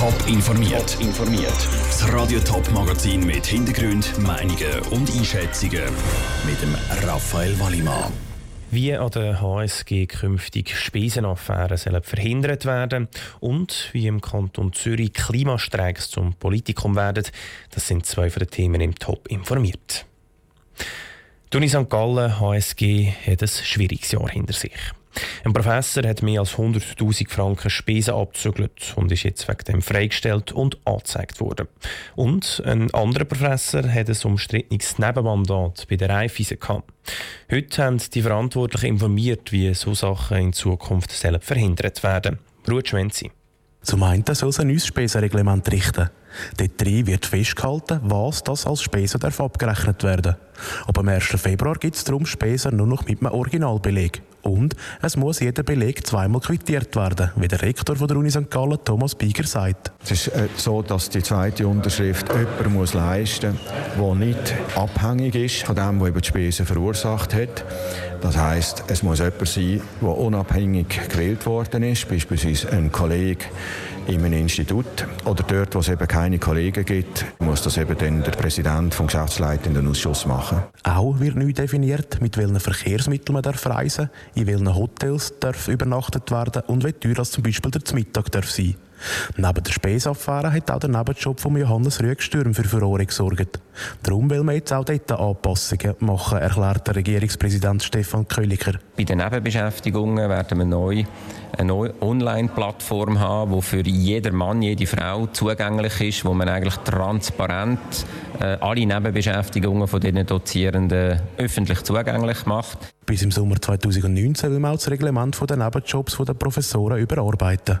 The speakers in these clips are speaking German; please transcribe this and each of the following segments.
Top informiert. informiert. Das Radio Top Magazin mit Hintergrund, Meinungen und Einschätzungen mit dem Raphael Wallimann. Wie an der HSG künftig Spesenaffären sollen verhindert werden und wie im Kanton Zürich Klimastreiks zum Politikum werden, das sind zwei von den Themen im Top informiert. Die Uni St. Gallen HSG hat ein schwieriges Jahr hinter sich. Ein Professor hat mehr als 100.000 Franken Spesen abgezügelt und ist jetzt wegen dem freigestellt und angezeigt worden. Und ein anderer Professor hat ein umstrittenes Nebenmandat bei der Raiffeisen gehabt. Heute haben die Verantwortlichen informiert, wie so Sachen in Zukunft verhindert werden. Ruhe Schwenzi. Zum einen soll es ein neues Spesenreglement richten. Dort drin wird festgehalten, was das als Spesen darf abgerechnet werden. Ab dem 1. Februar gibt es darum Spesen nur noch mit einem Originalbeleg. Und es muss jeder Beleg zweimal quittiert werden, wie der Rektor von der Uni St. Gallen, Thomas Bieger, sagt. Es ist äh, so, dass die zweite Unterschrift jemand muss leisten muss, der nicht abhängig ist von dem, der die Spesen verursacht hat. Das heißt, es muss jemand sein, der unabhängig gewählt worden ist, beispielsweise ein Kollege in einem Institut oder dort, wo es eben keine Kollegen gibt, muss das eben dann der Präsident vom Geschäftsleitenden Ausschuss machen. Auch wird neu definiert, mit welchen Verkehrsmitteln man darf reisen in welchen Hotels darf übernachtet werden und wie teuer das zum Beispiel der Mittag darf sein Neben der Spesaffäre hat auch der Nebenjob von Johannes Rüegstürm für Furore gesorgt. Darum will man jetzt auch dort Anpassungen machen, erklärt der Regierungspräsident Stefan Köliker. Bei den Nebenbeschäftigungen werden wir neu eine neue Online-Plattform haben, die für jeden Mann, jede Frau zugänglich ist, wo man eigentlich transparent äh, alle Nebenbeschäftigungen von den Dozierenden öffentlich zugänglich macht. Bis im Sommer 2019 will man auch das Reglement der Nebenjobs der Professoren überarbeiten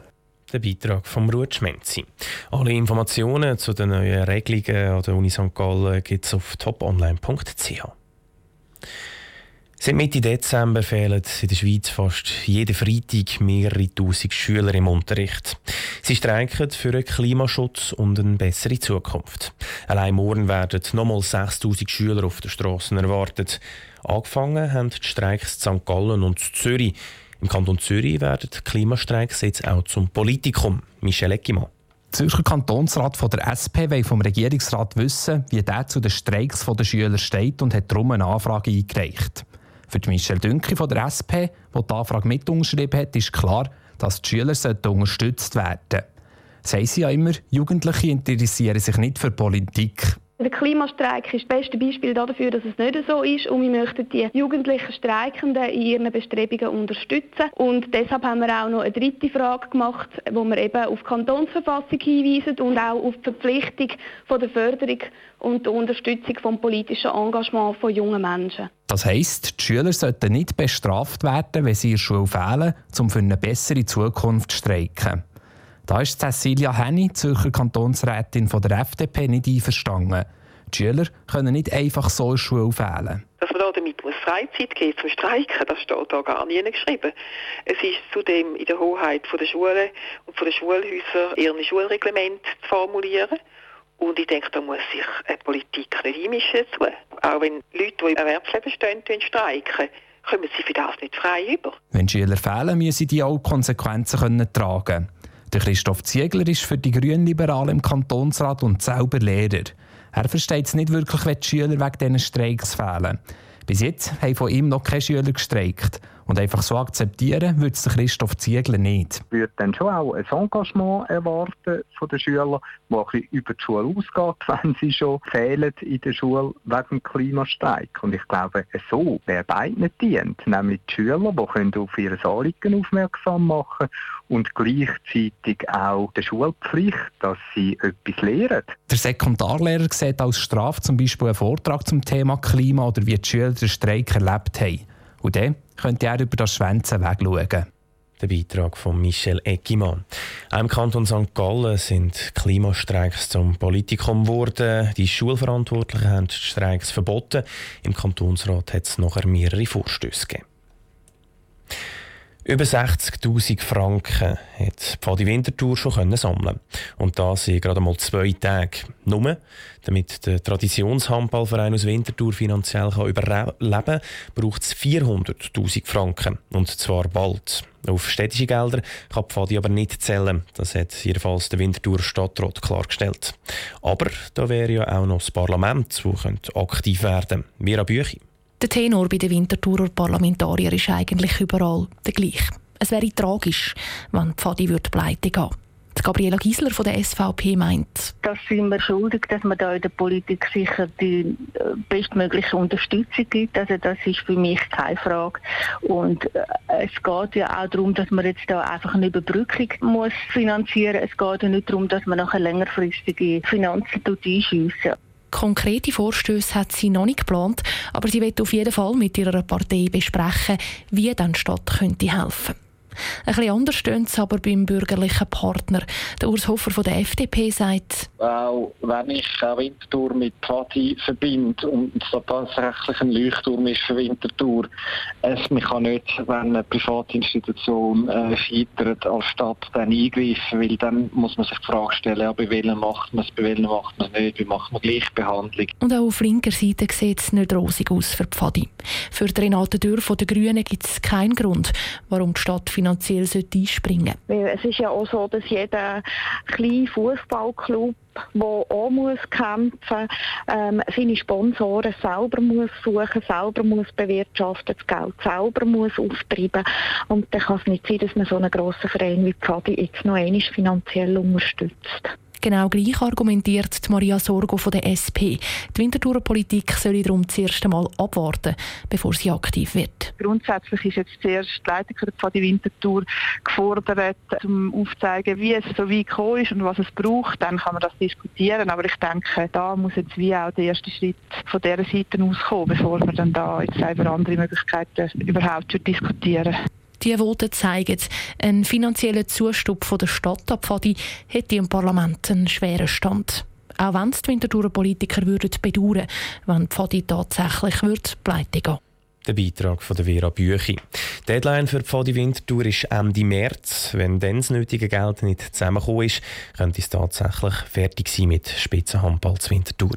der Beitrag vom Ruud Schmenzi. Alle Informationen zu den neuen Regelungen an der Uni St. Gallen gibt es auf toponline.ch. Seit Mitte Dezember fehlen in der Schweiz fast jeden Freitag mehrere tausend Schüler im Unterricht. Sie streiken für einen Klimaschutz und eine bessere Zukunft. Allein morgen werden nochmal 6000 Schüler auf den Straßen erwartet. Angefangen haben die Streiks in St. Gallen und Zürich. Im Kanton Zürich werden Klimastreiks jetzt auch zum Politikum. Michel Eckimann. Der Zürcher Kantonsrat von der SP will vom Regierungsrat wissen, wie der zu den Streiks der Schüler steht und hat darum eine Anfrage eingereicht. Für Michel Dünki von der SP, der die Anfrage mit unterschrieben hat, ist klar, dass die Schüler unterstützt werden sollten. Sagen sie ja immer, Jugendliche interessieren sich nicht für Politik. Der Klimastreik ist das beste Beispiel dafür, dass es nicht so ist und wir möchten die jugendlichen Streikenden in ihren Bestrebungen unterstützen. Und deshalb haben wir auch noch eine dritte Frage gemacht, wo wir eben auf die Kantonsverfassung hinweisen und auch auf die Verpflichtung von der Förderung und der Unterstützung vom politischen Engagement von jungen Menschen. Das heisst, die Schüler sollten nicht bestraft werden, wenn sie der Schule fehlen, um für eine bessere Zukunft zu streiken. Da ist Cecilia Henny, Zürcher Kantonsrätin von der FDP, nicht einverstanden. Die Schüler können nicht einfach so in Schule fehlen. Dass man da damit muss Freizeit geben zum Streiken, das steht da gar nicht geschrieben. Es ist zudem in der Hoheit der Schulen und der Schulhäuser, ihre Schulreglement zu formulieren. Und ich denke, da muss sich eine Politik nicht einmischen. Auch wenn Leute, die im Erwerbsleben stehen, streiken, kommen sie für das nicht frei über. Wenn Schüler fehlen, müssen die auch Konsequenzen können tragen der Christoph Ziegler ist für die Grünliberalen im Kantonsrat und selber Lehrer. Er versteht es nicht wirklich, wenn die Schüler wegen diesen Streiks fehlen. Bis jetzt haben von ihm noch keine Schüler gestreikt. Und einfach so akzeptieren würde es Christoph Ziegler nicht. Ich würde dann schon auch ein Engagement erwarten von den Schülern, das ein bisschen über die Schule ausgeht, wenn sie schon fehlen in der Schule wegen dem Klimastreik. Und ich glaube, so wäre beiden dient, nämlich die Schüler, die auf ihre Anliegen aufmerksam machen und gleichzeitig auch die Schulpflicht, dass sie etwas lehren. Der Sekundarlehrer sieht als Strafe zum Beispiel einen Vortrag zum Thema Klima oder wie die Schüler den Streik erlebt haben. Und dann könnte er über das Schwänzen wegschauen. Der Beitrag von Michel Eckimann. Auch im Kanton St. Gallen sind Klimastreiks zum Politikum geworden. Die Schulverantwortlichen haben die Streiks verboten. Im Kantonsrat hat es nachher mehrere Vorstöße gegeben. Über 60.000 Franken hat Pfadi Winterthur schon sammeln Und das in gerade mal zwei Tage. Nur, damit der Traditionshandballverein aus Winterthur finanziell überleben kann, braucht es 400.000 Franken. Und zwar bald. Auf städtische Gelder kann Pfadi aber nicht zählen. Das hat jedenfalls der Winterthur Stadtrat klargestellt. Aber da wäre ja auch noch das Parlament, das aktiv werden könnte. Vera Büchi. Der Tenor bei den Winterthurer Parlamentariern ist eigentlich überall der gleiche. Es wäre tragisch, wenn Pfadi pleite gehen die Gabriela Giesler von der SVP meint. Das sind wir schuldig, dass man da in der Politik sicher die äh, bestmögliche Unterstützung gibt. Also das ist für mich keine Frage. Und äh, es geht ja auch darum, dass man jetzt da einfach eine Überbrückung muss finanzieren. Es geht ja nicht darum, dass man nachher längerfristige Finanzen einschiessen. Konkrete Vorstöße hat sie noch nicht geplant, aber sie wird auf jeden Fall mit ihrer Partei besprechen, wie dann die Stadt könnte helfen könnte. Ein bisschen anders steht es aber beim bürgerlichen Partner. Der Urs Hofer von der FDP sagt, auch wenn ich auch Winterthur mit Pfadi verbinde und es tatsächlich ein Leuchtturm ist für Winterthur, es, man kann nicht, wenn eine Privatinstitution äh, scheitert, als Stadt dann eingreifen, weil dann muss man sich die Frage stellen, ja, bei welchen macht man es, bei welchen macht man es nicht, wie macht man Gleichbehandlung. Und auch auf linker Seite sieht es nicht rosig aus für Pfadi. Für Renate Dürr von den Grünen gibt es keinen Grund, warum die Stadt finanziell einspringen sollte. Es ist ja auch so, dass jeder kleine Fußballclub der auch muss kämpfen ähm, seine Sponsoren selber muss suchen, selber muss bewirtschaften, das Geld selber muss auftreiben. Und dann kann es nicht sein, dass man so einen grossen Verein wie Pfadi jetzt noch einmal finanziell unterstützt. Genau gleich argumentiert Maria Sorgo von der SP. Die Winterthurer Politik soll darum zuerst einmal abwarten, bevor sie aktiv wird. Grundsätzlich ist jetzt zuerst die Leitung der Pfadi Winterthur gefordert, um aufzuzeigen, wie es so weit gekommen ist und was es braucht. Dann kann man das diskutieren. Aber ich denke, da muss jetzt wie auch der erste Schritt von dieser Seite auskommen, bevor wir dann da jetzt über andere Möglichkeiten überhaupt diskutieren. Die Voten zeigen, ein finanzieller Zustub von der Stadt Abfadi hätte im Parlament einen schweren Stand. Auch wenn es die Winterthurer Politiker würden bedauern, wenn Pfadi tatsächlich pleite gehen. Der Beitrag von der Vera Büchi. Die Deadline für Pfadi Winterthur ist Ende März. Wenn dann das nötige Geld nicht zusammengekommen ist, könnte es tatsächlich fertig sein mit Spitzenhandball zu Winterthur.